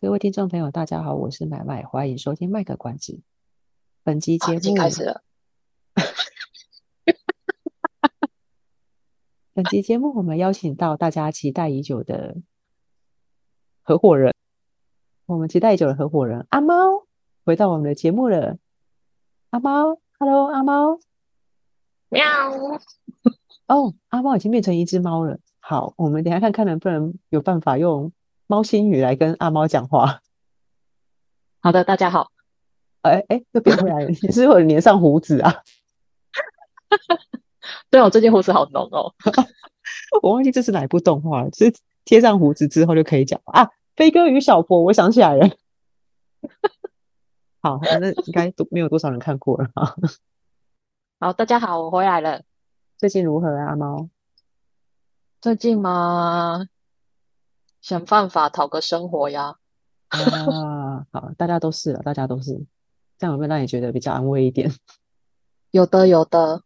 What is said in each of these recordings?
各位听众朋友，大家好，我是买卖，欢迎收听卖个关子。本集节目、啊、已经开始了。本集节目，我们邀请到大家期待已久的合伙人，我们期待已久的合伙人阿猫回到我们的节目了。阿猫，Hello，阿猫，喵。哦，阿猫已经变成一只猫了。好，我们等一下看看能不能有办法用。猫星语来跟阿猫讲话。好的，大家好。哎哎，又变回来了，你是不是有粘上胡子啊？对，我最近胡子好浓哦。我忘记这是哪一部动画了，是贴上胡子之后就可以讲啊。飞哥与小佛，我想起来了。好，反正应该都没有多少人看过了哈。好，大家好，我回来了。最近如何啊，阿猫？最近吗？想办法讨个生活呀！啊，好，大家都是了，大家都是，这样有没有让你觉得比较安慰一点？有的，有的。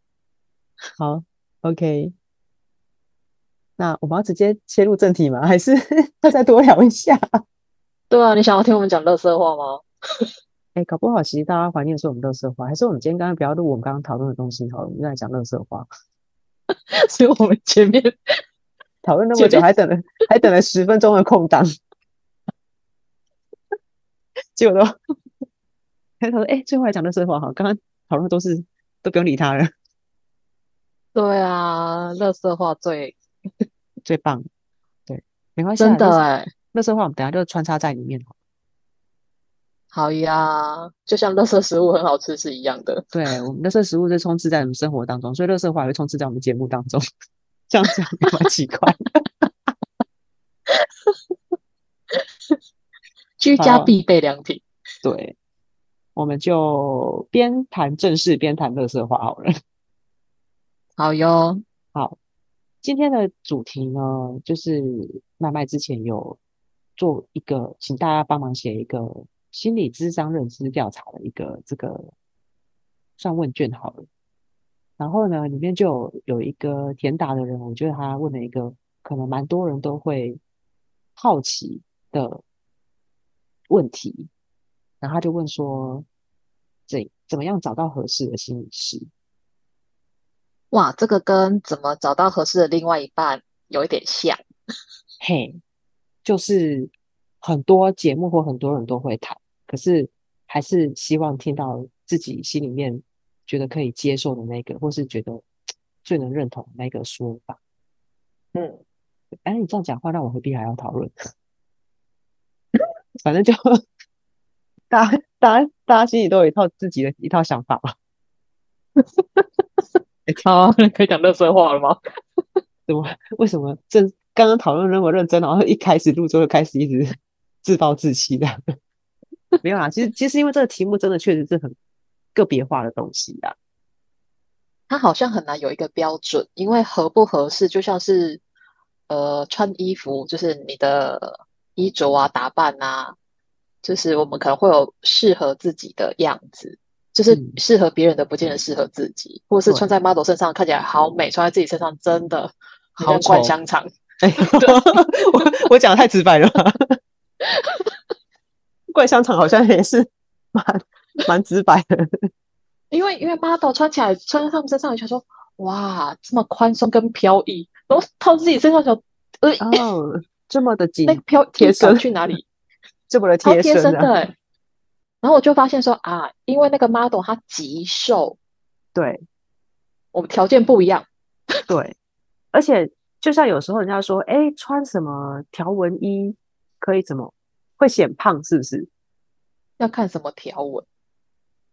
好，OK。那我们要直接切入正题吗？还是要 再多聊一下？对啊，你想要听我们讲乐色话吗？哎、欸，搞不好其实大家怀念的是我们乐色话，还是我们今天刚刚不要录我们刚刚讨论的东西好了，我们再来讲乐色话。所以我们前面。讨论那么久，还等了 还等了十分钟的空档，结果都他说：“哎、欸，最后来讲的是话哈，刚刚讨论都是都不用理他了。”对啊，乐色话最 最棒，对，没关系，真的哎，乐色话我们等下就穿插在里面。好呀，就像乐色食物很好吃是一样的。对，我们乐色食物是充斥在我们生活当中，所以乐色话也会充斥在我们节目当中。这样子蛮奇怪，居家必备良品。对，我们就边谈正事边谈垃圾话好了。好哟，好，今天的主题呢，就是麦麦之前有做一个，请大家帮忙写一个心理智商认知调查的一个这个算问卷好了。然后呢，里面就有有一个填答的人，我觉得他问了一个可能蛮多人都会好奇的问题，然后他就问说：怎怎么样找到合适的心理师？哇，这个跟怎么找到合适的另外一半有一点像。嘿，就是很多节目或很多人都会谈，可是还是希望听到自己心里面。觉得可以接受的那个，或是觉得最能认同的那个说法，嗯，哎，你这样讲话，让我何必还要讨论？反正就大家、大家、大家心里都有一套自己的一套想法吧。好 可以讲热身话了吗？怎么？为什么？正刚刚讨论那么认真，然后一开始录之后就开始一直自暴自弃的？没有啊，其实其实因为这个题目真的确实是很。个别化的东西啊，它好像很难有一个标准，因为合不合适，就像是呃穿衣服，就是你的衣着啊、打扮啊，就是我们可能会有适合自己的样子，就是适合别人的不见得适合自己，嗯、或者是穿在 model 身上看起来好美，穿在自己身上真的好怪香肠。哎，我我讲的太直白了吧，怪香肠好像也是蛮。蛮直白的，因为因为 model 穿起来穿在他们身上，就说哇这么宽松跟飘逸，然后套自己身上就呃哦这么的紧，那飘贴身去哪里？这么的贴身，身的。然后我就发现说啊，因为那个 model 他极瘦，对，我们条件不一样，对，而且就像有时候人家说，哎，穿什么条纹衣可以怎么会显胖，是不是？要看什么条纹。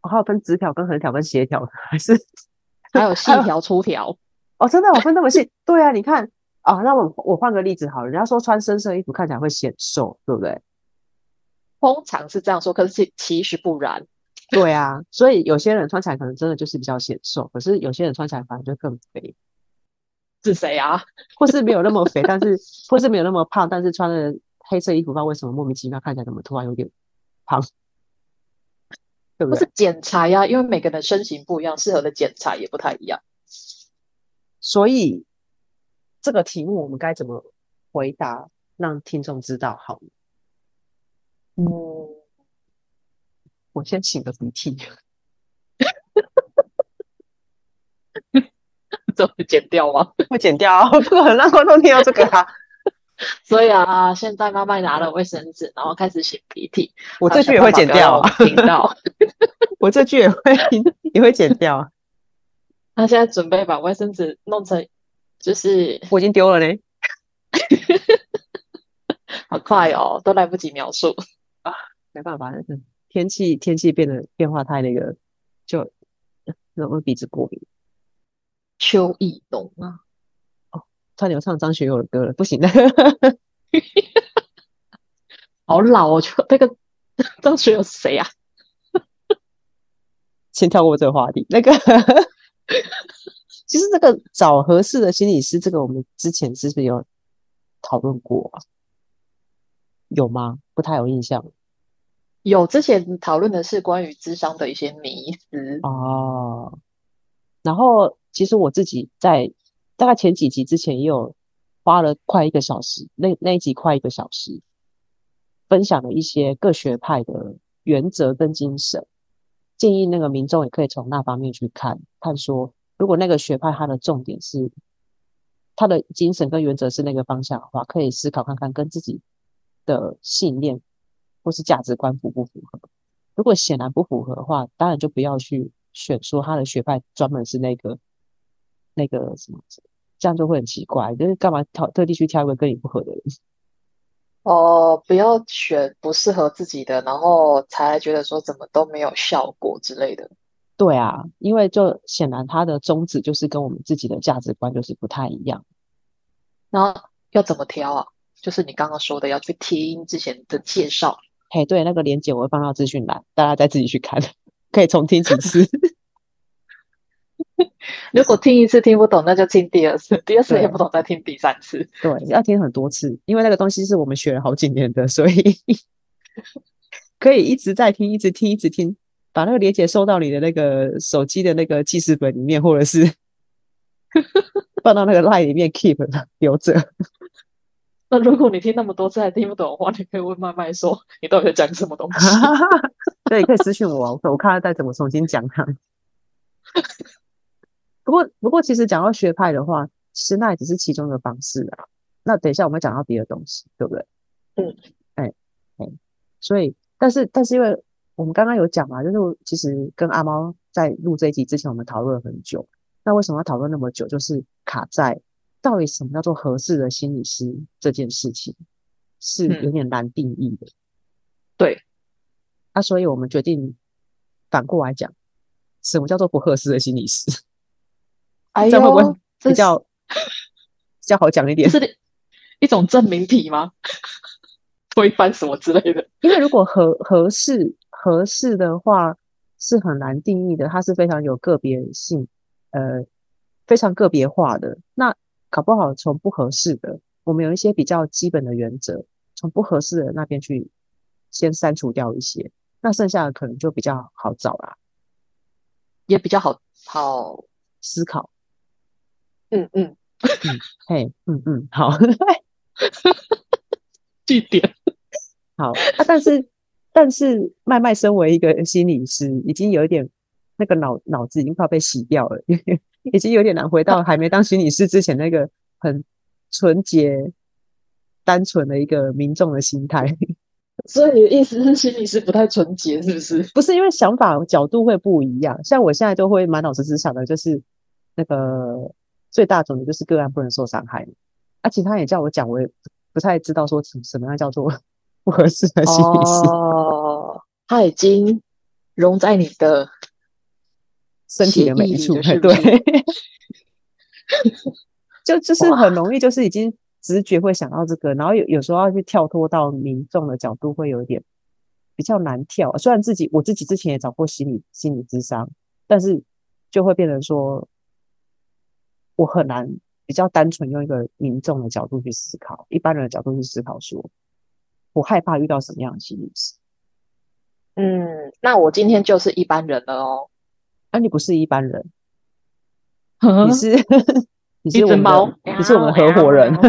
我、哦、还有分直条跟横条跟斜条，还是 还有细条粗条？哦，真的，我分那么细？对啊，你看啊、哦，那我我换个例子好了，人家说穿深色衣服看起来会显瘦，对不对？通常是这样说，可是其其实不然。对啊，所以有些人穿起来可能真的就是比较显瘦，可是有些人穿起来反而就更肥。是谁啊？或是没有那么肥，但是或是没有那么胖，但是穿了黑色衣服，不知道为什么莫名其妙看起来怎么突然有点胖，对不是剪裁呀，因为每个人的身形不一样，适合的剪裁也不太一样。所以这个题目我们该怎么回答，让听众知道好？嗯，我先擤个鼻涕。这会剪掉吗？会剪掉啊，不可能让观众听到这个啊。所以啊，现在妈妈拿了卫生纸，然后开始擤鼻涕。我这句 也会剪掉啊，听到。我这句也会也会剪掉啊。他现在准备把卫生纸弄成，就是我已经丢了嘞。好快哦，都来不及描述啊，没办法，天气天气变得变化太那个，就容易鼻子过敏。秋意浓啊，哦，差点要唱张学友的歌了，不行的，好老哦，就那个张学友是谁呀？先跳过这个话题。那个，其实这个找合适的心理师，这个我们之前是不是有讨论过啊？有吗？不太有印象。有，之前讨论的是关于智商的一些迷思哦，然后。其实我自己在大概前几集之前也有花了快一个小时，那那一集快一个小时，分享了一些各学派的原则跟精神，建议那个民众也可以从那方面去看，看说如果那个学派它的重点是它的精神跟原则是那个方向的话，可以思考看看跟自己的信念或是价值观符不符合。如果显然不符合的话，当然就不要去选说他的学派专门是那个。那个什么，这样就会很奇怪，就是干嘛挑特地去挑一个跟你不合的人？哦，不要选不适合自己的，然后才觉得说怎么都没有效果之类的。对啊，因为就显然他的宗旨就是跟我们自己的价值观就是不太一样。那要怎么挑啊？就是你刚刚说的，要去听之前的介绍。嘿，对，那个连接我会放到资讯栏，大家再自己去看，可以重听几次。如果听一次听不懂，那就听第二次；第二次也不懂，再听第三次。对，要听很多次，因为那个东西是我们学了好几年的，所以 可以一直在听，一直听，一直听，把那个连接收到你的那个手机的那个记事本里面，或者是放到那个 line 里面 keep 留着。那如果你听那么多次还听不懂的话，你可以问麦麦说，你到底在讲什么东西？对，可以私信我，我看他再怎么重新讲它。不过，不过，其实讲到学派的话，其实那也只是其中的方式啊。那等一下我们讲到别的东西，对不对？嗯，哎，哎，所以，但是，但是，因为我们刚刚有讲嘛，就是其实跟阿猫在录这一集之前，我们讨论了很久。那为什么要讨论那么久？就是卡在到底什么叫做合适的心理师这件事情，是有点难定义的。嗯、对，那、啊、所以我们决定反过来讲，什么叫做不合适的心理师？这会不会比较 比较好讲一点？是一种证明题吗？推翻什么之类的？因为如果合合适合适的话，是很难定义的，它是非常有个别性，呃，非常个别化的。那搞不好从不合适的，我们有一些比较基本的原则，从不合适的那边去先删除掉一些，那剩下的可能就比较好找啦，也比较好好思考。嗯嗯嗯，嘿，嗯嗯，好，句点，好啊。但是，但是，麦麦身为一个心理师，已经有一点那个脑脑子已经快被洗掉了，已经有点难回到还没当心理师之前那个很纯洁、单纯的一个民众的心态。所以你的意思是，心理师不太纯洁，是不是？不是，因为想法角度会不一样。像我现在就会满脑子只想的就是那个。最大种的就是个案不能受伤害，啊，其他也叫我讲，我也不太知道说什么样叫做 不合适的心理师。哦，他已经融在你的身体的每一处，对，就就是很容易，就是已经直觉会想到这个，然后有有时候要去跳脱到民众的角度，会有一点比较难跳。虽然自己我自己之前也找过心理心理咨商，但是就会变成说，我很难比较单纯用一个民众的角度去思考，一般人的角度去思考说，说我害怕遇到什么样的心理师。嗯，那我今天就是一般人了哦。啊，你不是一般人，呵你是你是我们的猫，你是我们合伙人。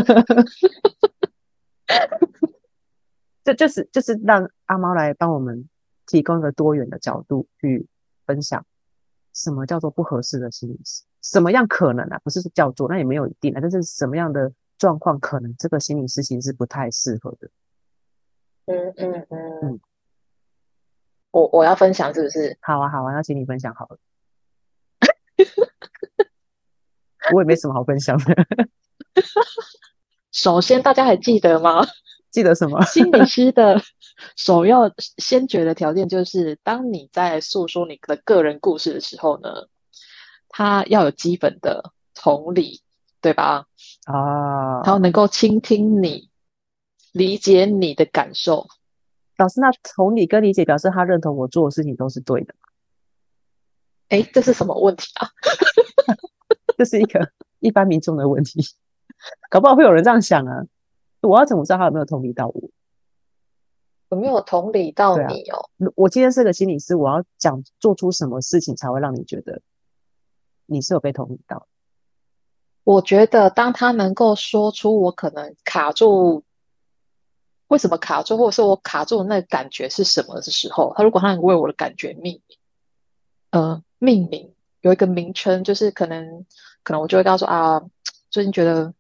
这就是就是让阿猫来帮我们提供一个多元的角度去分享，什么叫做不合适的心理师？什么样可能啊？不是叫做，那也没有一定啊。但是什么样的状况可能这个心理师其实是不太适合的？嗯嗯嗯嗯。我我要分享是不是？好啊好啊，那请你分享好了。我也没什么好分享的。首先，大家还记得吗？记得什么？心理师的首要先决的条件就是，当你在诉说你的个人故事的时候呢，他要有基本的同理，对吧？啊，然后能够倾听你，理解你的感受。老师，那同理跟理解表示他认同我做的事情都是对的。哎，这是什么问题啊？这是一个一般民众的问题，搞不好会有人这样想啊。我要怎么知道他有没有同理到我？有没有同理到你哦？啊、我今天是个心理师，我要讲做出什么事情才会让你觉得你是有被同理到？我觉得当他能够说出我可能卡住，为什么卡住，或者说我卡住的那个感觉是什么的时候，他如果他能为我的感觉命名，呃，命名有一个名称，就是可能可能我就会跟他说啊，最近觉得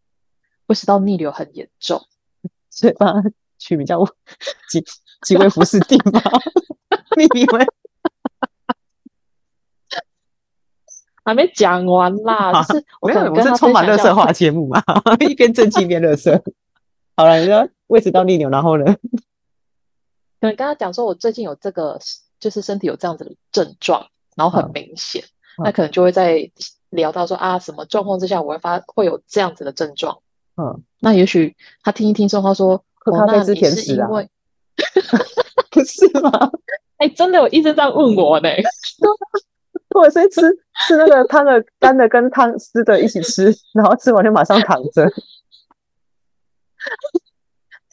胃食道逆流很严重。所以帮他取名叫 几几位服侍定吗？你以为还没讲完啦？啊、就是我可能跟他我是充满垃圾话节目嘛，一边正经一边乐色。好了，你说胃食道逆流，然后呢？可能跟他讲说，我最近有这个，就是身体有这样子的症状，然后很明显，嗯、那可能就会在聊到说啊，什么状况之下我会发会有这样子的症状。嗯，那也许他听一听说，他说喝咖啡吃甜食啊？哦、不是吗？哎、欸，真的有医生这样问我呢。或者是吃吃那个汤的干的跟汤湿的一起吃，然后吃完就马上躺着。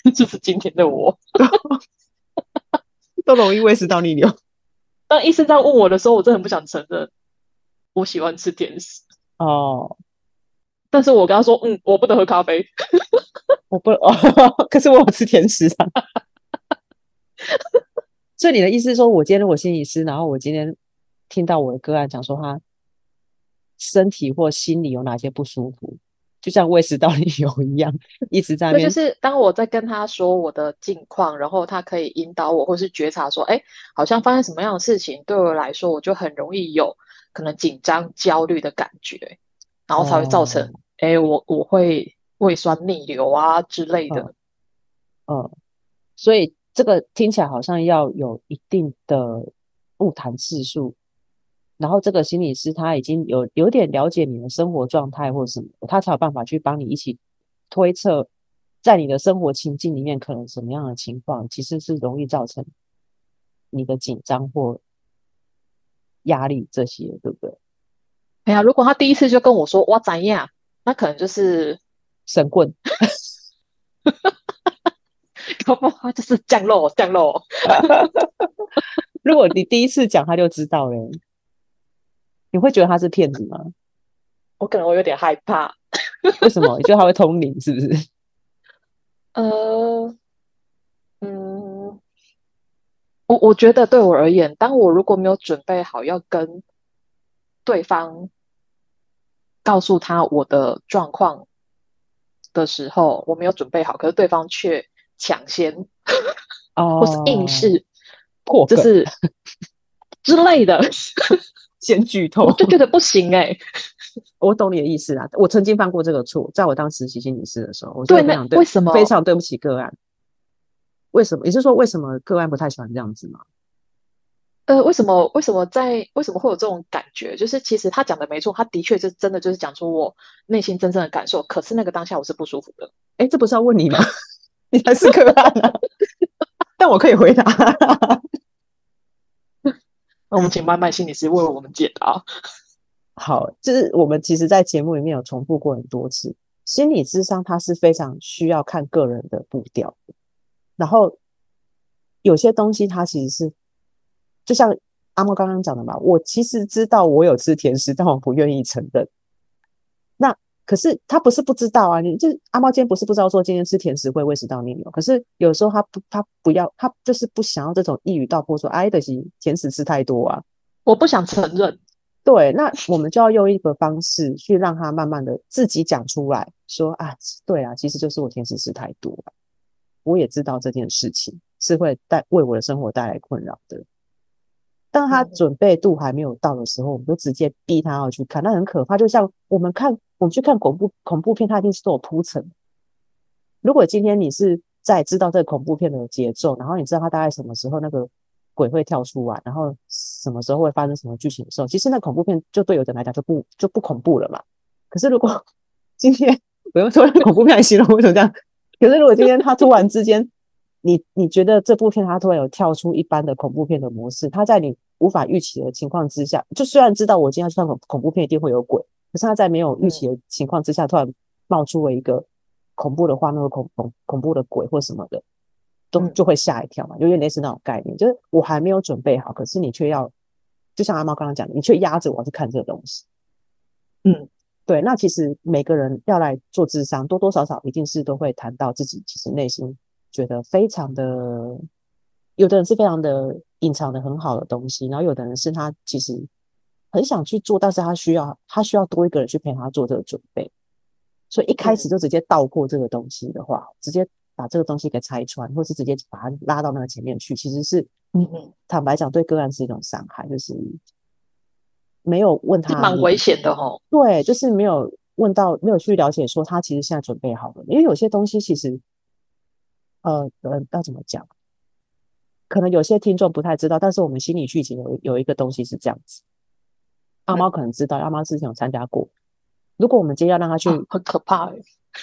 就是今天的我，都容易胃食道逆流。当医生这样问我的时候，我真的很不想承认我喜欢吃甜食哦。但是我跟他说，嗯，我不能喝咖啡，我不哦，可是我有吃甜食啊。所以你的意思是说，我今天如果心理师，然后我今天听到我的个案讲说他身体或心理有哪些不舒服，就像胃食道逆流一样，一直在那边。就是当我在跟他说我的近况，然后他可以引导我，或是觉察说，哎，好像发生什么样的事情，对我来说，我就很容易有可能紧张、焦虑的感觉。然后才会造成，哎、哦，我我会胃酸逆流啊之类的。嗯，嗯，所以这个听起来好像要有一定的晤谈次数，然后这个心理师他已经有有点了解你的生活状态或什么，他才有办法去帮你一起推测，在你的生活情境里面可能什么样的情况，其实是容易造成你的紧张或压力这些，对不对？哎呀，如果他第一次就跟我说哇怎样，那可能就是神棍，搞不好就是降落降落。如果你第一次讲他就知道了，你会觉得他是骗子吗？我可能会有点害怕。为什么？你觉得他会通灵是不是？呃，嗯，我我觉得对我而言，当我如果没有准备好要跟对方。告诉他我的状况的时候，我没有准备好，可是对方却抢先，哦，或是硬是破，就是 之类的，先剧透，我就觉得不行哎、欸。我懂你的意思啦，我曾经犯过这个错，在我当实习心理师的时候，我对，非常对，为什么非常对不起个案？为什么？也就是说，为什么个案不太喜欢这样子吗？呃，为什么？为什么在？为什么会有这种感觉？就是其实他讲的没错，他的确是真的，就是讲出我内心真正的感受。可是那个当下我是不舒服的。哎，这不是要问你吗？你才是个案啊！但我可以回答。那我们请麦麦心理师为我们解答。好，就是我们其实，在节目里面有重复过很多次，心理咨商它是非常需要看个人的步调，然后有些东西它其实是，就像阿莫刚刚讲的嘛，我其实知道我有吃甜食，但我不愿意承认。那可是他不是不知道啊，你就阿猫今天不是不知道说今天吃甜食会胃食道逆流，可是有时候他不他不要他就是不想要这种一语道破说哎的是甜食吃太多啊，我不想承认。对，那我们就要用一个方式去让他慢慢的自己讲出来说啊，对啊，其实就是我甜食吃太多了，我也知道这件事情是会带为我的生活带来困扰的。当他准备度还没有到的时候，我们就直接逼他要去看，那很可怕。就像我们看我们去看恐怖恐怖片，它一定是都有铺陈。如果今天你是在知道这个恐怖片的节奏，然后你知道它大概什么时候那个。鬼会跳出来，然后什么时候会发生什么剧情的时候，其实那恐怖片就对有的人来讲就不就不恐怖了嘛。可是如果 今天我用说恐怖片来形容，为什么这样？可是如果今天他突然之间，你你觉得这部片他突然有跳出一般的恐怖片的模式，他在你无法预期的情况之下，就虽然知道我今天要去看恐恐怖片一定会有鬼，可是他在没有预期的情况之下，突然冒出了一个恐怖的画面，恐恐恐怖的鬼或什么的。都就会吓一跳嘛，就有点类似那种概念，就是我还没有准备好，可是你却要，就像阿猫刚刚讲的，你却压着我去看这个东西。嗯，对。那其实每个人要来做智商，多多少少一定是都会谈到自己其实内心觉得非常的，有的人是非常的隐藏的很好的东西，然后有的人是他其实很想去做，但是他需要他需要多一个人去陪他做这个准备，所以一开始就直接倒过这个东西的话，直接。把这个东西给拆穿，或是直接把它拉到那个前面去，其实是，嗯嗯，坦白讲，对个案是一种伤害，就是没有问他，蛮危险的哦。对，就是没有问到，没有去了解说他其实现在准备好了，因为有些东西其实，呃呃，要怎么讲？可能有些听众不太知道，但是我们心理剧情有有一个东西是这样子，阿猫可能知道，阿猫之前有参加过。如果我们今天要让他去，啊、很可怕，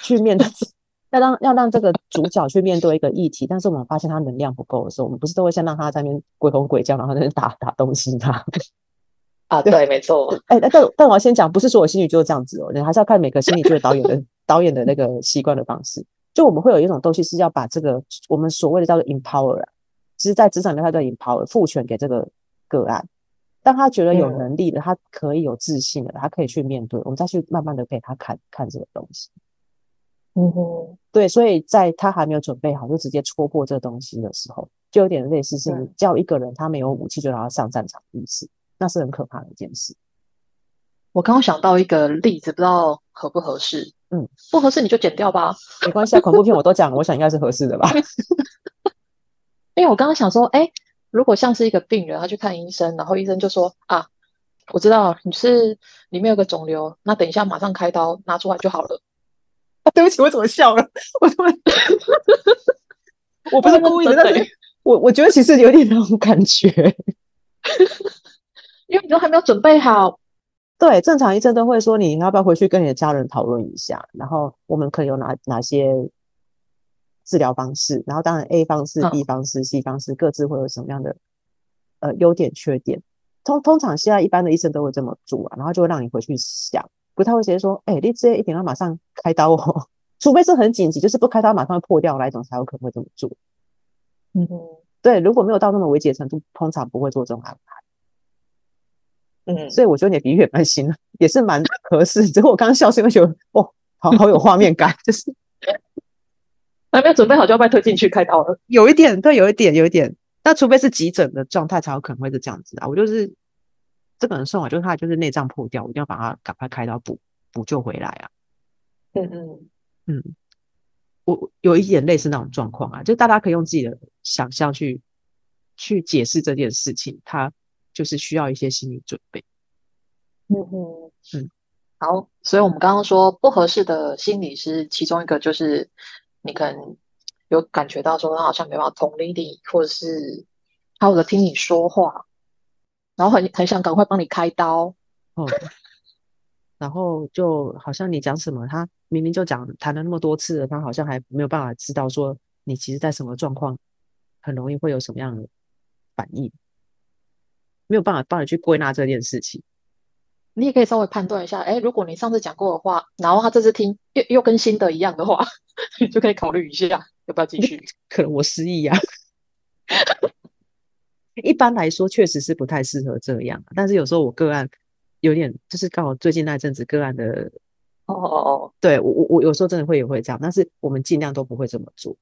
去面对。要让要让这个主角去面对一个议题，但是我们发现他能量不够的时候，我们不是都会先让他在那边鬼吼鬼叫，然后在那边打打东西他 啊，对，对没错。哎、欸，但但我要先讲，不是说我心理就是这样子哦，你还是要看每个心理剧的导演的 导演的那个习惯的方式。就我们会有一种东西是要把这个我们所谓的叫做 empower，其实在职场里面他叫 empower，赋权给这个个案，当他觉得有能力的，他可以有自信的，他可以去面对，我们再去慢慢的给他看看这个东西。嗯哼，对，所以在他还没有准备好就直接戳破这东西的时候，就有点类似是你叫一个人他没有武器就让他上战场的意思，那是很可怕的一件事。我刚刚想到一个例子，不知道合不合适？嗯，不合适你就剪掉吧，没关系啊。恐怖片我都讲了，我想应该是合适的吧。因为我刚刚想说，哎，如果像是一个病人，他去看医生，然后医生就说啊，我知道你是里面有个肿瘤，那等一下马上开刀拿出来就好了。啊、对不起，我怎么笑了？我突然，我不是故意的，但是我我觉得其实有点那种感觉，因为你都还没有准备好。对，正常医生都会说，你要不要回去跟你的家人讨论一下，然后我们可以有哪哪些治疗方式，然后当然 A 方式、B 方式、C 方式各自会有什么样的呃优点缺点。通通常现在一般的医生都会这么做啊，然后就会让你回去想。不太会直接说，哎、欸，你这一点要马上开刀哦，除非是很紧急，就是不开刀马上会破掉那一种，才有可能会这么做。嗯哼，对，如果没有到那么危急的程度，通常不会做这种安排。嗯，所以我觉得你的比喻也蛮新的，也是蛮合适。只不过我刚刚笑是因为觉得，哦，好好有画面感，就是还没有准备好就要被推进去开刀了，有一点，对，有一点，有一点。那除非是急诊的状态，才有可能会是这样子啊。我就是。这个人送我，就是他就是内脏破掉，我一定要把他赶快开刀补补救回来啊。嗯嗯嗯，我有一点类似那种状况啊，就大家可以用自己的想象去去解释这件事情，他就是需要一些心理准备。嗯嗯嗯，好，所以我们刚刚说不合适的心理师，其中一个就是你可能有感觉到说他好像没办法同理你，或者是他或者听你说话。然后很很想赶快帮你开刀，哦，然后就好像你讲什么，他明明就讲谈了那么多次了，他好像还没有办法知道说你其实在什么状况，很容易会有什么样的反应。没有办法帮你去归纳这件事情。你也可以稍微判断一下，哎，如果你上次讲过的话，然后他这次听又又跟新的一样的话，你就可以考虑一下要不要继续。可能我失忆呀。一般来说，确实是不太适合这样。但是有时候我个案有点，就是刚好最近那阵子个案的，哦哦哦，对我我我有时候真的会也会这样，但是我们尽量都不会这么做，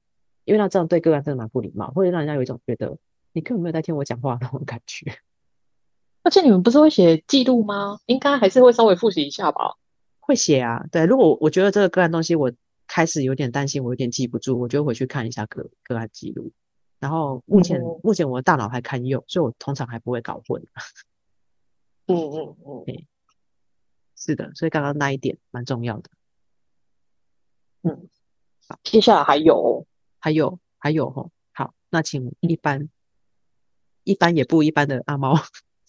因为那这样对个案真的蛮不礼貌，会让人家有一种觉得你根本没有在听我讲话那种感觉。而且你们不是会写记录吗？应该还是会稍微复习一下吧。会写啊，对。如果我觉得这个个案东西我开始有点担心，我有点记不住，我就回去看一下个个案记录。然后目前、嗯、目前我的大脑还堪用，所以我通常还不会搞混。嗯嗯嗯，对，是的，所以刚刚那一点蛮重要的。嗯，好，接下来还有还有还有哈，好，那请一般一般也不一般的阿猫。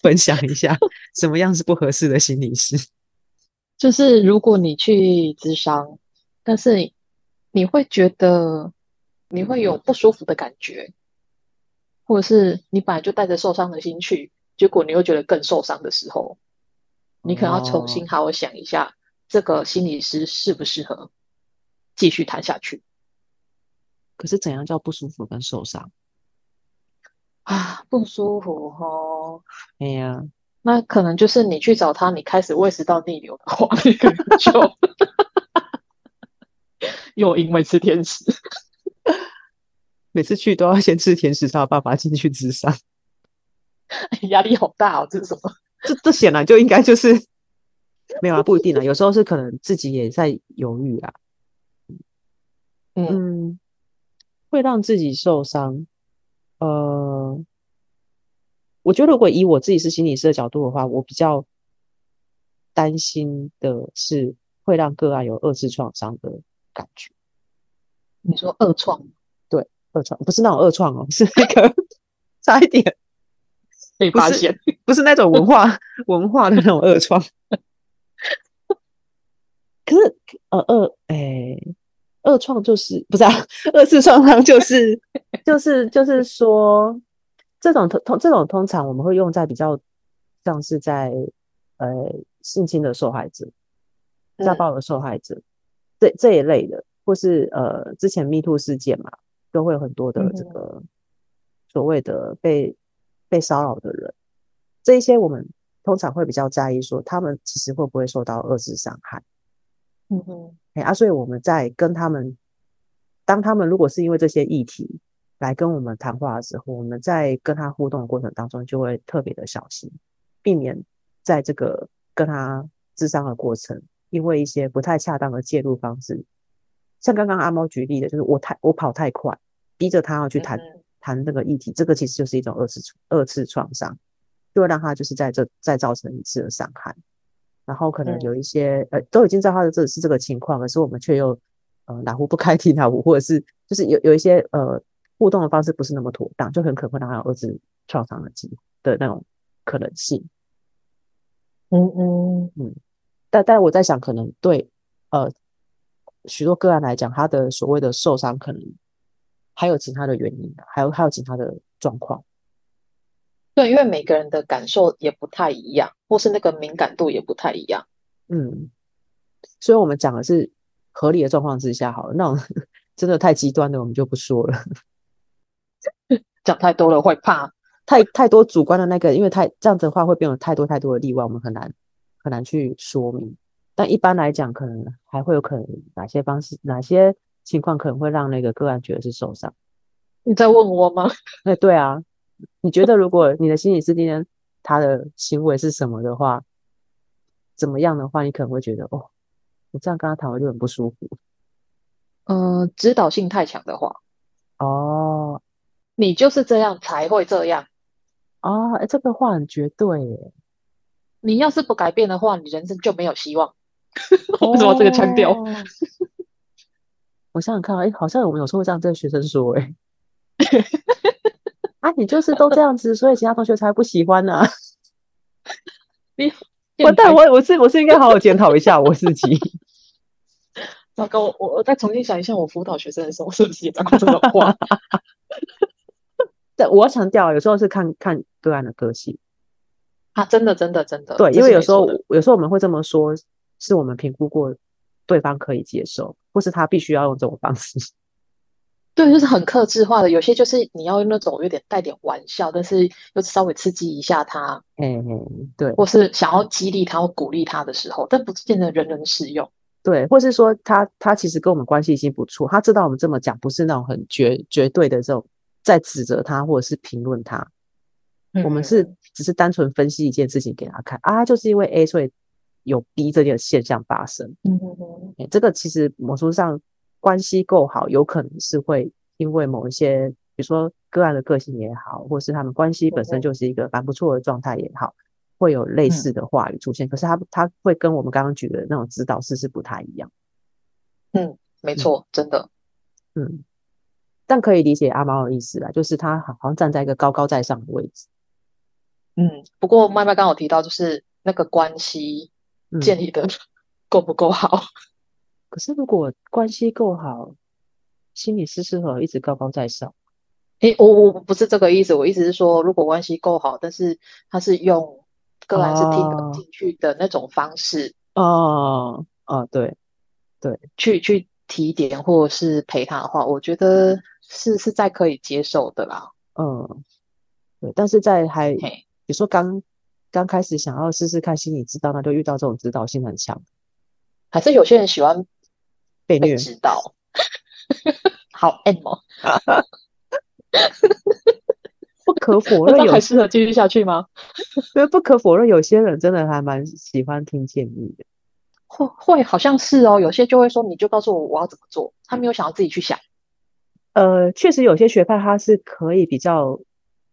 分享一下什么样是不合适的心理师？就是如果你去咨商，但是你会觉得你会有不舒服的感觉，或者是你本来就带着受伤的心去，结果你又觉得更受伤的时候，你可能要重新好好想一下，这个心理师适不适合继续谈下去。可是怎样叫不舒服跟受伤？啊，不舒服哦。哎呀，那可能就是你去找他，你开始胃食道逆流的话，就 又因为吃甜食，每次去都要先吃甜食，才有办法进去咨商，压力好大哦。这是什么？这这显然就应该就是没有啊，不一定啊。有时候是可能自己也在犹豫啊。嗯，嗯，会让自己受伤。呃，我觉得如果以我自己是心理师的角度的话，我比较担心的是会让个案有二次创伤的感觉。你说二创？对，二创不是那种二创哦，是那个差一点 被发现，不是，那种文化 文化的那种二创。可是呃二哎。二创就是不是啊？二次创伤就是就是就是说，这种通通这种通常我们会用在比较像是在呃性侵的受害者、家暴的受害者、嗯、这这一类的，或是呃之前 MeToo 事件嘛，都会有很多的这个所谓的被、嗯、被骚扰的人，这一些我们通常会比较在意，说他们其实会不会受到二次伤害。嗯哼。哎啊，所以我们在跟他们，当他们如果是因为这些议题来跟我们谈话的时候，我们在跟他互动的过程当中，就会特别的小心，避免在这个跟他咨商的过程，因为一些不太恰当的介入方式，像刚刚阿猫举例的，就是我太我跑太快，逼着他要去谈谈这个议题，这个其实就是一种二次二次创伤，就会让他就是在这再造成一次的伤害。然后可能有一些、嗯、呃，都已经知道他的这是这个情况，可是我们却又呃哪壶不开提哪壶，或者是就是有有一些呃互动的方式不是那么妥当，就很可能让他有二次创伤的机会的那种可能性。嗯嗯嗯，但但我在想，可能对呃许多个案来讲，他的所谓的受伤，可能还有其他的原因，还有还有其他的状况。对，因为每个人的感受也不太一样，或是那个敏感度也不太一样。嗯，所以我们讲的是合理的状况之下好了，那种 真的太极端的我们就不说了。讲太多了会怕，太太多主观的那个，因为太这样子的话会变成太多太多的例外，我们很难很难去说明。但一般来讲，可能还会有可能哪些方式、哪些情况可能会让那个个案觉得是受伤。你在问我吗？哎，对啊。你觉得，如果你的心理师今天他的行为是什么的话，怎么样的话，你可能会觉得哦，我这样跟他谈，我就很不舒服。嗯、呃，指导性太强的话，哦，你就是这样才会这样。哦，哎，这个话很绝对耶。你要是不改变的话，你人生就没有希望。哦、为什么这个腔调？我想想看，哎，好像我们有时候会这样对学生说，哎。啊，你就是都这样子，所以其他同学才不喜欢呢、啊。你完蛋，我我是我是应该好好检讨一下我自己。糟糕，我我再重新想一下，我辅导学生的时候是不是也讲过这种话？对，我要强调，有时候是看看个案的个性。啊，真的真的真的。对，因为有时候有时候我们会这么说，是我们评估过对方可以接受，或是他必须要用这种方式。对，就是很克制化的，有些就是你要用那种有点带点玩笑，但是又稍微刺激一下他，嗯嗯，对，或是想要激励他或鼓励他的时候，但不见得人人适用。对，或是说他他其实跟我们关系已经不错，他知道我们这么讲不是那种很绝绝对的这种在指责他或者是评论他，嗯、我们是只是单纯分析一件事情给他看啊，就是因为 A 所以有 B 这件现象发生。嗯嗯嗯，这个其实某种上。关系够好，有可能是会因为某一些，比如说个案的个性也好，或是他们关系本身就是一个蛮不错的状态也好，会有类似的话语出现。嗯、可是他他会跟我们刚刚举的那种指导式是不太一样。嗯，没错，嗯、真的。嗯，但可以理解阿猫的意思啦，就是他好像站在一个高高在上的位置。嗯，不过麦麦刚有提到，就是那个关系建立的 够不够好。可是，如果关系够好，心理师适合一直高高在上。诶，我我不是这个意思，我意思是说，如果关系够好，但是他是用个人是听得进去的那种方式，哦哦，对对，去去提点或者是陪他的话，我觉得是是在可以接受的啦。嗯，对，但是在还比如说刚刚开始想要试试看心理指导，那就遇到这种指导性很强，还是有些人喜欢。被虐，指导，好 M 哦，不可否 认，有还适合继续下去吗？因为不可否认，有些人真的还蛮喜欢听建议的，会会好像是哦，有些就会说，你就告诉我我要怎么做，他没有想要自己去想。呃，确实有些学派他是可以比较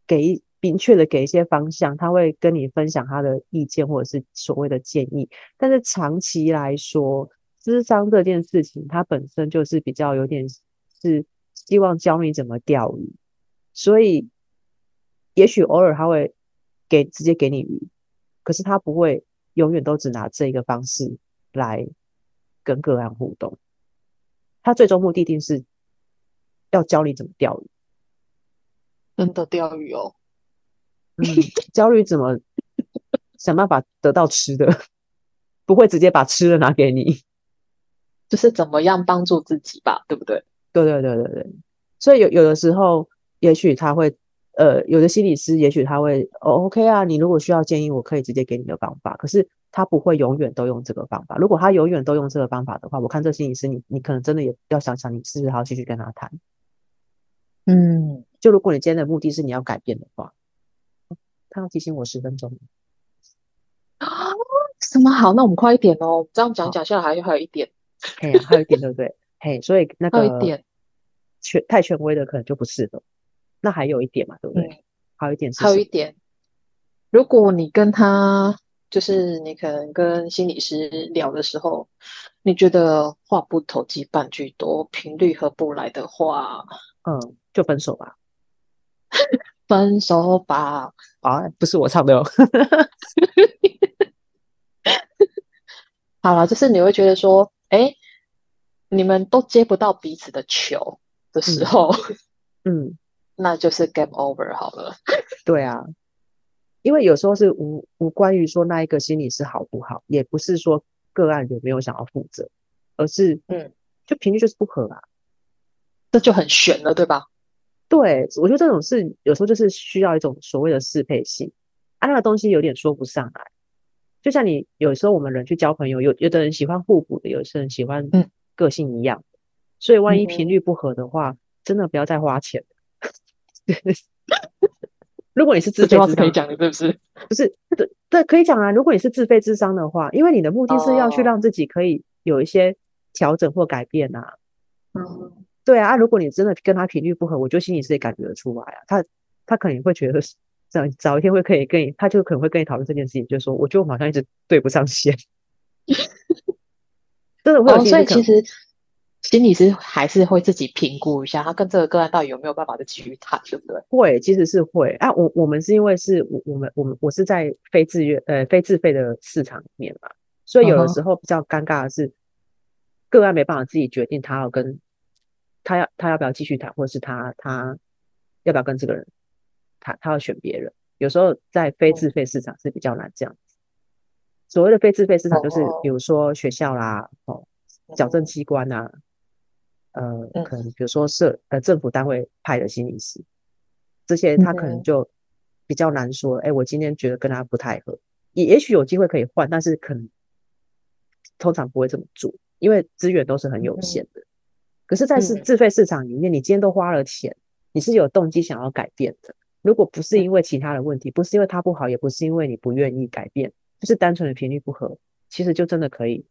给明确的给一些方向，他会跟你分享他的意见或者是所谓的建议，但是长期来说。智商这件事情，它本身就是比较有点是希望教你怎么钓鱼，所以也许偶尔他会给直接给你鱼，可是他不会永远都只拿这一个方式来跟个案互动。他最终目的定是要教你怎么钓鱼，真的钓鱼哦。嗯，教你怎么想办法得到吃的，不会直接把吃的拿给你。就是怎么样帮助自己吧，对不对？对对对对对。所以有有的时候，也许他会，呃，有的心理师，也许他会，哦，OK 啊，你如果需要建议，我可以直接给你的方法。可是他不会永远都用这个方法。如果他永远都用这个方法的话，我看这心理师，你你可能真的也要想想，你是不是还要继续跟他谈？嗯，就如果你今天的目的是你要改变的话，他要提醒我十分钟。啊？什么好？那我们快一点哦，这样讲讲下来还有还有一点。嘿，还有一点对不对？嘿，所以那个一点权太权威的可能就不是了。那还有一点嘛，对不对？嗯、还有一点是，还有一点，如果你跟他就是你可能跟心理师聊的时候，你觉得话不投机半句多，频率合不来的话，嗯，就分手吧。分手吧。啊，不是我唱的哦。好了，就是你会觉得说。哎，你们都接不到彼此的球的时候，嗯，嗯，那就是 game over 好了。对啊，因为有时候是无无关于说那一个心理是好不好，也不是说个案有没有想要负责，而是嗯，就频率就是不合啊，这就很悬了，对吧？对，我觉得这种事有时候就是需要一种所谓的适配性，啊，那个东西有点说不上来。就像你有时候我们人去交朋友，有有的人喜欢互补的，有些人喜欢个性一样，嗯、所以万一频率不合的话，嗯、真的不要再花钱。如果你是自费可以讲的，是不是？不是，对对，可以讲啊。如果你是自费智商的话，因为你的目的是要去让自己可以有一些调整或改变啊。嗯，对啊。如果你真的跟他频率不合，我就心里是也感觉得出来啊。他他可能会觉得。早早一天会可以跟你，他就可能会跟你讨论这件事情，就是说，我觉得我们好像一直对不上线，真的会有、哦。所以其实心理师还是会自己评估一下，他跟这个个案到底有没有办法再继续谈，对不对？会，其实是会。啊，我我们是因为是我我们我们我是在非自愿呃非自费的市场里面嘛，所以有的时候比较尴尬的是，嗯、个案没办法自己决定他要跟他要他要不要继续谈，或者是他他要不要跟这个人。他他要选别人，有时候在非自费市场是比较难这样子。所谓的非自费市场，就是比如说学校啦，哦，矫正机关呐、啊，呃，可能比如说社呃政府单位派的心理师，这些他可能就比较难说。哎，我今天觉得跟他不太合，也也许有机会可以换，但是可能通常不会这么做，因为资源都是很有限的。可是，在是自费市场里面，你今天都花了钱，你是有动机想要改变的。如果不是因为其他的问题，不是因为他不好，也不是因为你不愿意改变。就是单纯的频率不合，其实就真的可以，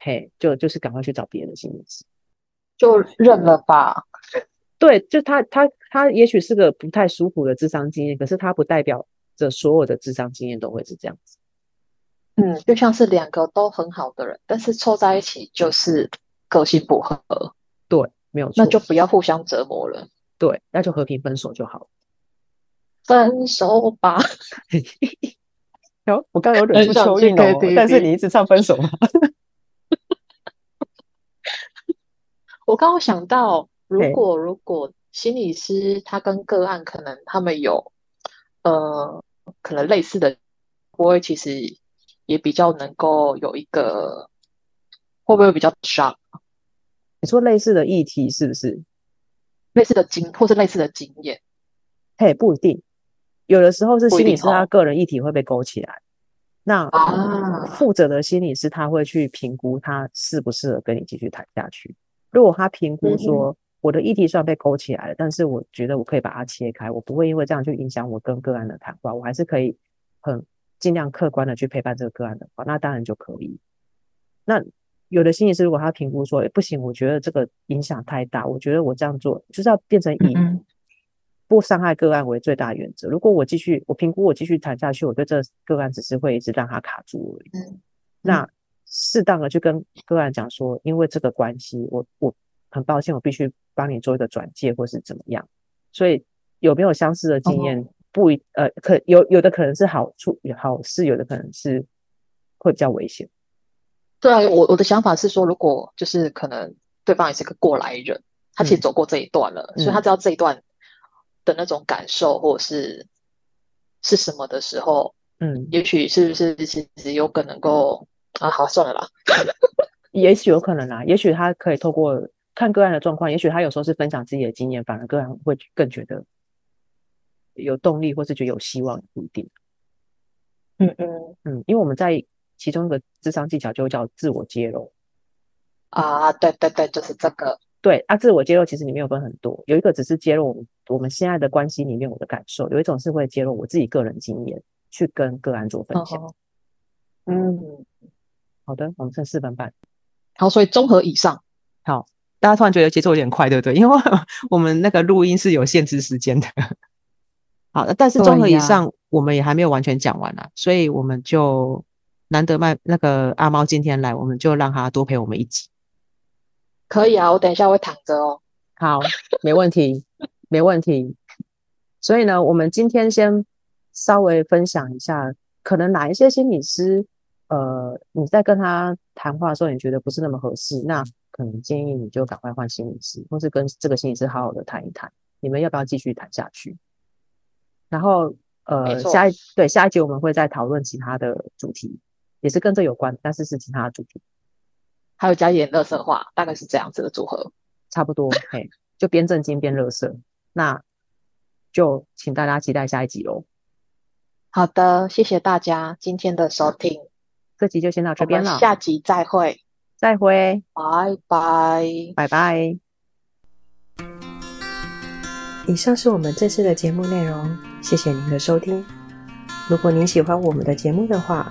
嘿，就就是赶快去找别的心理师，就认了吧。对，就他他他也许是个不太舒服的智商经验，可是他不代表着所有的智商经验都会是这样子。嗯，就像是两个都很好的人，但是凑在一起就是个性不合。对，没有错，那就不要互相折磨了。对，那就和平分手就好。分手吧。哟，我刚刚有忍住蚯蚓哦，但是你一直唱分手吗？我刚刚想到，如果如果心理师他跟个案可能他们有呃可能类似的，不会其实也比较能够有一个会不会比较 shock？你说类似的议题是不是？类似的经或是类似的经验？嘿，不一定。有的时候是心理师他个人议题会被勾起来，那负责的心理师他会去评估他适不适合跟你继续谈下去。如果他评估说我的议题虽然被勾起来了，但是我觉得我可以把它切开，我不会因为这样去影响我跟个案的谈话，我还是可以很尽量客观的去陪伴这个个案的话，那当然就可以。那有的心理师如果他评估说，欸，不行，我觉得这个影响太大，我觉得我这样做就是要变成以。不伤害个案为最大原则。如果我继续，我评估我继续谈下去，我对这个案只是会一直让他卡住而已。嗯，那适当的去跟个案讲说，因为这个关系，我我很抱歉，我必须帮你做一个转介或是怎么样。所以有没有相似的经验？不一呃，可有有的可能是好处好事，有的可能是会比较危险。对啊，我我的想法是说，如果就是可能对方也是个过来人，他其实走过这一段了，嗯，所以他知道这一段。的那种感受，或者是是什么的时候，嗯，也许是不是其实有可能够啊，好算了啦，也许有可能啦，也许他可以透过看个案的状况，也许他有时候是分享自己的经验，反而个案会更觉得有动力，或是觉得有希望，不一定。嗯嗯嗯，因为我们在其中一个智商技巧就叫自我揭露啊，对对对，就是这个。对啊，自我揭露其实里面有分很多，有一个只是揭露我们我们现在的关系里面我的感受，有一种是会揭露我自己个人经验，去跟个案做分享。哦、嗯，好的，我们剩四分半。好，所以综合以上，好，大家突然觉得节奏有点快，对不对？因为我 们那个录音是有限制时间的。好，但是综合以上，我们也还没有完全讲完啊，所以我们就难得麦那个阿猫今天来，我们就让他多陪我们一集。可以啊，我等一下会躺着哦。好，没问题，没问题。所以呢，我们今天先稍微分享一下，可能哪一些心理师，呃，你在跟他谈话的时候，你觉得不是那么合适，那可能建议你就赶快换心理师，或是跟这个心理师好好的谈一谈，你们要不要继续谈下去？然后，呃，下一对下一集我们会再讨论其他的主题，也是跟这有关，但是是其他的主题。还有加一点乐色话，大概是这样子的组合，差不多，嘿，就边正经边乐色，那就请大家期待下一集喽。好的，谢谢大家今天的收听，这集就先到这边了，下集再会，再会，拜拜，拜拜。以上是我们这次的节目内容，谢谢您的收听。如果您喜欢我们的节目的话，